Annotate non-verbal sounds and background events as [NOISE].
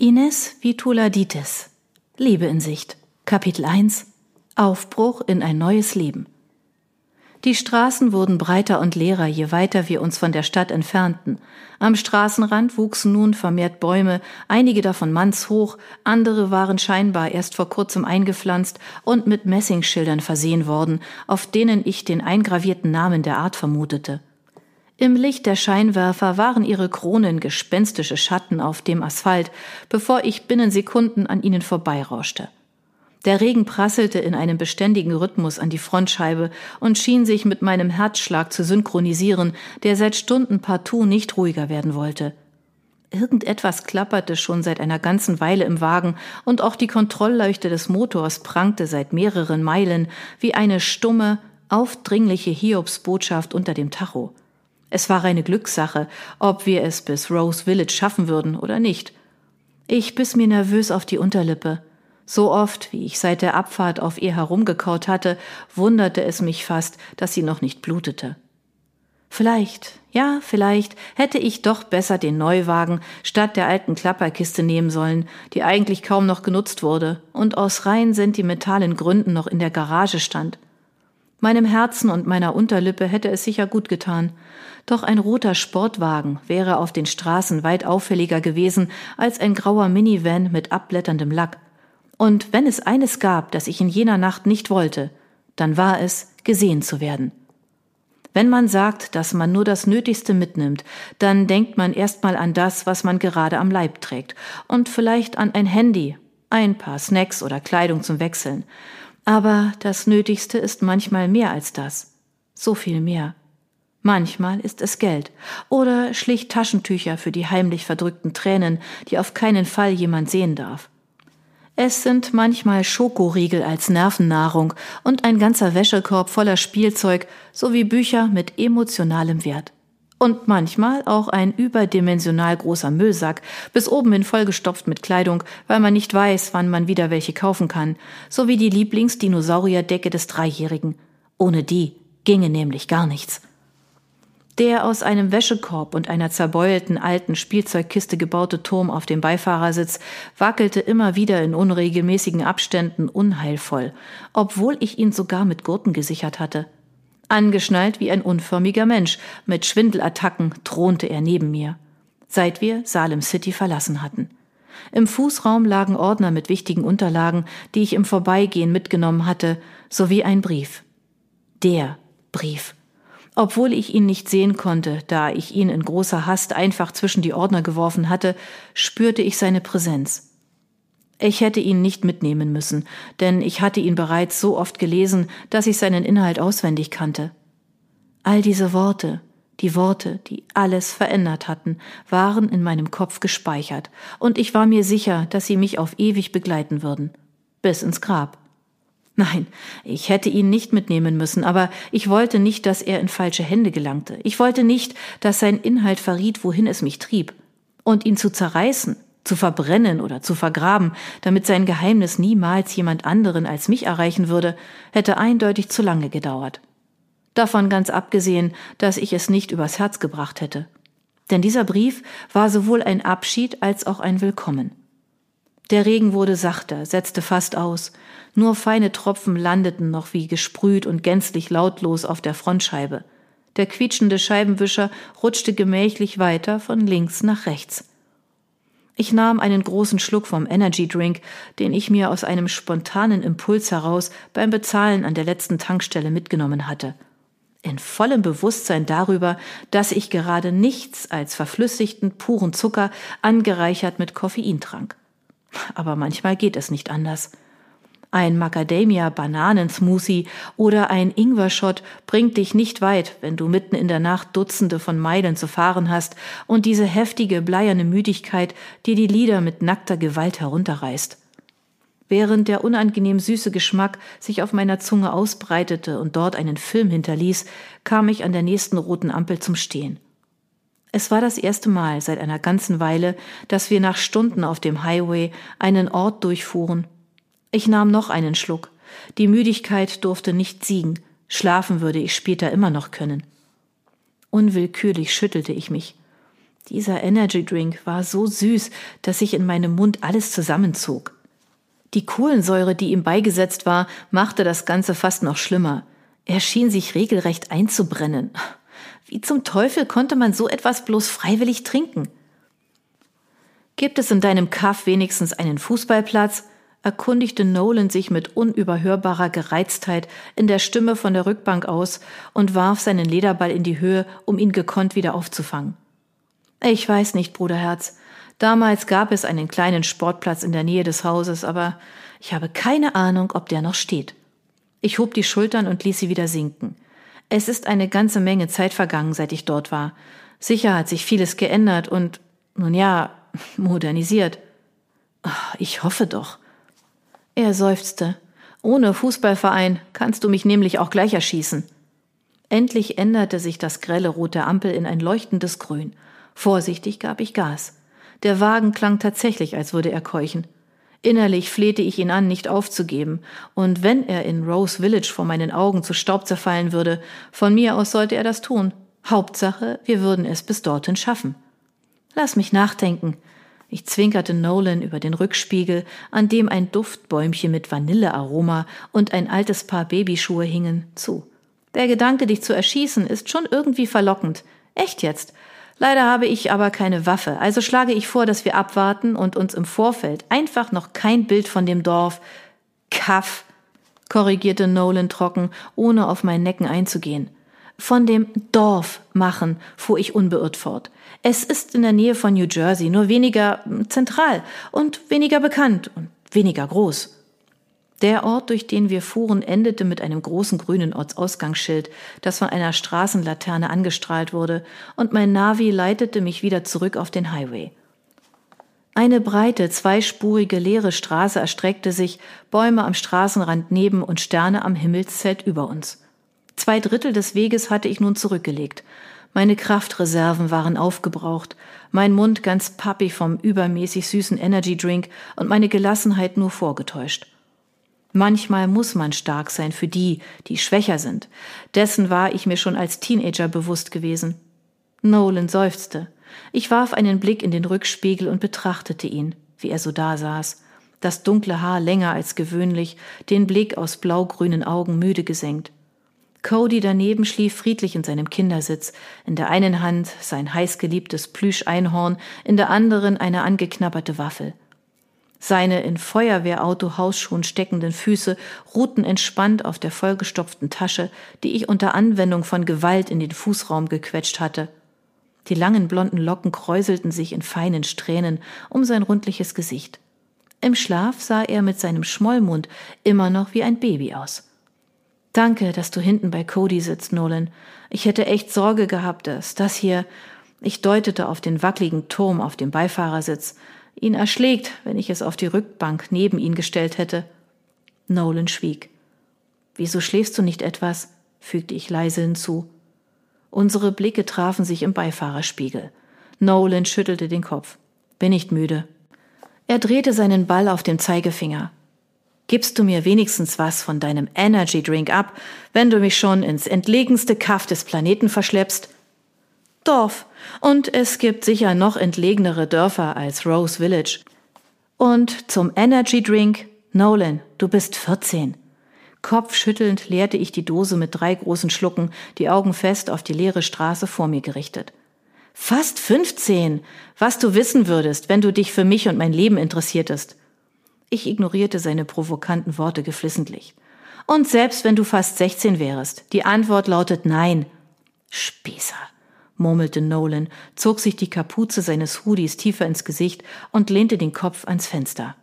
Ines Vituladitis Liebe in Sicht Kapitel 1 Aufbruch in ein neues Leben die Straßen wurden breiter und leerer, je weiter wir uns von der Stadt entfernten. Am Straßenrand wuchsen nun vermehrt Bäume, einige davon mannshoch, andere waren scheinbar erst vor kurzem eingepflanzt und mit Messingschildern versehen worden, auf denen ich den eingravierten Namen der Art vermutete. Im Licht der Scheinwerfer waren ihre Kronen gespenstische Schatten auf dem Asphalt, bevor ich binnen Sekunden an ihnen vorbeirauschte. Der Regen prasselte in einem beständigen Rhythmus an die Frontscheibe und schien sich mit meinem Herzschlag zu synchronisieren, der seit Stunden partout nicht ruhiger werden wollte. Irgendetwas klapperte schon seit einer ganzen Weile im Wagen, und auch die Kontrollleuchte des Motors prangte seit mehreren Meilen wie eine stumme, aufdringliche Hiobsbotschaft unter dem Tacho. Es war eine Glückssache, ob wir es bis Rose Village schaffen würden oder nicht. Ich biss mir nervös auf die Unterlippe. So oft, wie ich seit der Abfahrt auf ihr herumgekaut hatte, wunderte es mich fast, dass sie noch nicht blutete. Vielleicht, ja, vielleicht hätte ich doch besser den Neuwagen statt der alten Klapperkiste nehmen sollen, die eigentlich kaum noch genutzt wurde und aus rein sentimentalen Gründen noch in der Garage stand. Meinem Herzen und meiner Unterlippe hätte es sicher gut getan, doch ein roter Sportwagen wäre auf den Straßen weit auffälliger gewesen als ein grauer Minivan mit abblätterndem Lack. Und wenn es eines gab, das ich in jener Nacht nicht wollte, dann war es, gesehen zu werden. Wenn man sagt, dass man nur das Nötigste mitnimmt, dann denkt man erstmal an das, was man gerade am Leib trägt und vielleicht an ein Handy, ein paar Snacks oder Kleidung zum Wechseln. Aber das Nötigste ist manchmal mehr als das. So viel mehr. Manchmal ist es Geld oder schlicht Taschentücher für die heimlich verdrückten Tränen, die auf keinen Fall jemand sehen darf. Es sind manchmal Schokoriegel als Nervennahrung und ein ganzer Wäschekorb voller Spielzeug sowie Bücher mit emotionalem Wert. Und manchmal auch ein überdimensional großer Müllsack, bis oben hin vollgestopft mit Kleidung, weil man nicht weiß, wann man wieder welche kaufen kann, sowie die Lieblingsdinosaurierdecke des Dreijährigen. Ohne die ginge nämlich gar nichts. Der aus einem Wäschekorb und einer zerbeulten alten Spielzeugkiste gebaute Turm auf dem Beifahrersitz wackelte immer wieder in unregelmäßigen Abständen unheilvoll, obwohl ich ihn sogar mit Gurten gesichert hatte. Angeschnallt wie ein unförmiger Mensch, mit Schwindelattacken thronte er neben mir, seit wir Salem City verlassen hatten. Im Fußraum lagen Ordner mit wichtigen Unterlagen, die ich im Vorbeigehen mitgenommen hatte, sowie ein Brief. Der Brief obwohl ich ihn nicht sehen konnte, da ich ihn in großer Hast einfach zwischen die Ordner geworfen hatte, spürte ich seine Präsenz. Ich hätte ihn nicht mitnehmen müssen, denn ich hatte ihn bereits so oft gelesen, dass ich seinen Inhalt auswendig kannte. All diese Worte, die Worte, die alles verändert hatten, waren in meinem Kopf gespeichert, und ich war mir sicher, dass sie mich auf ewig begleiten würden. Bis ins Grab. Nein, ich hätte ihn nicht mitnehmen müssen, aber ich wollte nicht, dass er in falsche Hände gelangte. Ich wollte nicht, dass sein Inhalt verriet, wohin es mich trieb. Und ihn zu zerreißen, zu verbrennen oder zu vergraben, damit sein Geheimnis niemals jemand anderen als mich erreichen würde, hätte eindeutig zu lange gedauert. Davon ganz abgesehen, dass ich es nicht übers Herz gebracht hätte. Denn dieser Brief war sowohl ein Abschied als auch ein Willkommen. Der Regen wurde sachter, setzte fast aus. Nur feine Tropfen landeten noch wie gesprüht und gänzlich lautlos auf der Frontscheibe. Der quietschende Scheibenwischer rutschte gemächlich weiter von links nach rechts. Ich nahm einen großen Schluck vom Energy Drink, den ich mir aus einem spontanen Impuls heraus beim Bezahlen an der letzten Tankstelle mitgenommen hatte. In vollem Bewusstsein darüber, dass ich gerade nichts als verflüssigten, puren Zucker angereichert mit Koffein trank. Aber manchmal geht es nicht anders. Ein Macadamia-Bananensmoothie oder ein Ingwer-Shot bringt dich nicht weit, wenn du mitten in der Nacht Dutzende von Meilen zu fahren hast und diese heftige, bleierne Müdigkeit dir die Lider mit nackter Gewalt herunterreißt. Während der unangenehm süße Geschmack sich auf meiner Zunge ausbreitete und dort einen Film hinterließ, kam ich an der nächsten roten Ampel zum Stehen. Es war das erste Mal seit einer ganzen Weile, dass wir nach Stunden auf dem Highway einen Ort durchfuhren. Ich nahm noch einen Schluck. Die Müdigkeit durfte nicht siegen. Schlafen würde ich später immer noch können. Unwillkürlich schüttelte ich mich. Dieser Energy Drink war so süß, dass sich in meinem Mund alles zusammenzog. Die Kohlensäure, die ihm beigesetzt war, machte das Ganze fast noch schlimmer. Er schien sich regelrecht einzubrennen. Wie zum Teufel konnte man so etwas bloß freiwillig trinken? Gibt es in deinem Kaff wenigstens einen Fußballplatz? Erkundigte Nolan sich mit unüberhörbarer Gereiztheit in der Stimme von der Rückbank aus und warf seinen Lederball in die Höhe, um ihn gekonnt wieder aufzufangen. Ich weiß nicht, Bruderherz. Damals gab es einen kleinen Sportplatz in der Nähe des Hauses, aber ich habe keine Ahnung, ob der noch steht. Ich hob die Schultern und ließ sie wieder sinken. Es ist eine ganze Menge Zeit vergangen, seit ich dort war. Sicher hat sich vieles geändert und, nun ja, [LAUGHS] modernisiert. Ich hoffe doch. Er seufzte. Ohne Fußballverein kannst du mich nämlich auch gleich erschießen. Endlich änderte sich das grelle rote Ampel in ein leuchtendes Grün. Vorsichtig gab ich Gas. Der Wagen klang tatsächlich, als würde er keuchen. Innerlich flehte ich ihn an, nicht aufzugeben, und wenn er in Rose Village vor meinen Augen zu Staub zerfallen würde, von mir aus sollte er das tun. Hauptsache, wir würden es bis dorthin schaffen. Lass mich nachdenken. Ich zwinkerte Nolan über den Rückspiegel, an dem ein Duftbäumchen mit Vanillearoma und ein altes Paar Babyschuhe hingen, zu. Der Gedanke, dich zu erschießen, ist schon irgendwie verlockend. Echt jetzt. Leider habe ich aber keine Waffe, also schlage ich vor, dass wir abwarten und uns im Vorfeld einfach noch kein Bild von dem Dorf Kaff, korrigierte Nolan trocken, ohne auf mein Necken einzugehen. Von dem Dorf machen, fuhr ich unbeirrt fort. Es ist in der Nähe von New Jersey, nur weniger zentral und weniger bekannt und weniger groß. Der Ort, durch den wir fuhren, endete mit einem großen grünen Ortsausgangsschild, das von einer Straßenlaterne angestrahlt wurde, und mein Navi leitete mich wieder zurück auf den Highway. Eine breite, zweispurige, leere Straße erstreckte sich, Bäume am Straßenrand neben und Sterne am Himmelszelt über uns. Zwei Drittel des Weges hatte ich nun zurückgelegt. Meine Kraftreserven waren aufgebraucht, mein Mund ganz pappig vom übermäßig süßen Energy Drink und meine Gelassenheit nur vorgetäuscht. Manchmal muss man stark sein für die, die schwächer sind. Dessen war ich mir schon als Teenager bewusst gewesen. Nolan seufzte. Ich warf einen Blick in den Rückspiegel und betrachtete ihn, wie er so da saß, das dunkle Haar länger als gewöhnlich, den Blick aus blaugrünen Augen müde gesenkt. Cody daneben schlief friedlich in seinem Kindersitz, in der einen Hand sein heißgeliebtes Plüscheinhorn, in der anderen eine angeknabberte Waffel. Seine in Feuerwehrauto-Hausschuhen steckenden Füße ruhten entspannt auf der vollgestopften Tasche, die ich unter Anwendung von Gewalt in den Fußraum gequetscht hatte. Die langen blonden Locken kräuselten sich in feinen Strähnen um sein rundliches Gesicht. Im Schlaf sah er mit seinem Schmollmund immer noch wie ein Baby aus. Danke, dass du hinten bei Cody sitzt, Nolan. Ich hätte echt Sorge gehabt, dass das hier, ich deutete auf den wackeligen Turm auf dem Beifahrersitz, ihn erschlägt, wenn ich es auf die Rückbank neben ihn gestellt hätte. Nolan schwieg. Wieso schläfst du nicht etwas? fügte ich leise hinzu. Unsere Blicke trafen sich im Beifahrerspiegel. Nolan schüttelte den Kopf. Bin nicht müde. Er drehte seinen Ball auf dem Zeigefinger. Gibst du mir wenigstens was von deinem Energy Drink ab, wenn du mich schon ins entlegenste Kaff des Planeten verschleppst? Dorf. Und es gibt sicher noch entlegenere Dörfer als Rose Village. Und zum Energy Drink, Nolan, du bist 14. Kopfschüttelnd leerte ich die Dose mit drei großen Schlucken, die Augen fest auf die leere Straße vor mir gerichtet. Fast 15. Was du wissen würdest, wenn du dich für mich und mein Leben interessiertest. Ich ignorierte seine provokanten Worte geflissentlich. Und selbst wenn du fast 16 wärst, die Antwort lautet nein. Spießer murmelte Nolan, zog sich die Kapuze seines Hoodies tiefer ins Gesicht und lehnte den Kopf ans Fenster.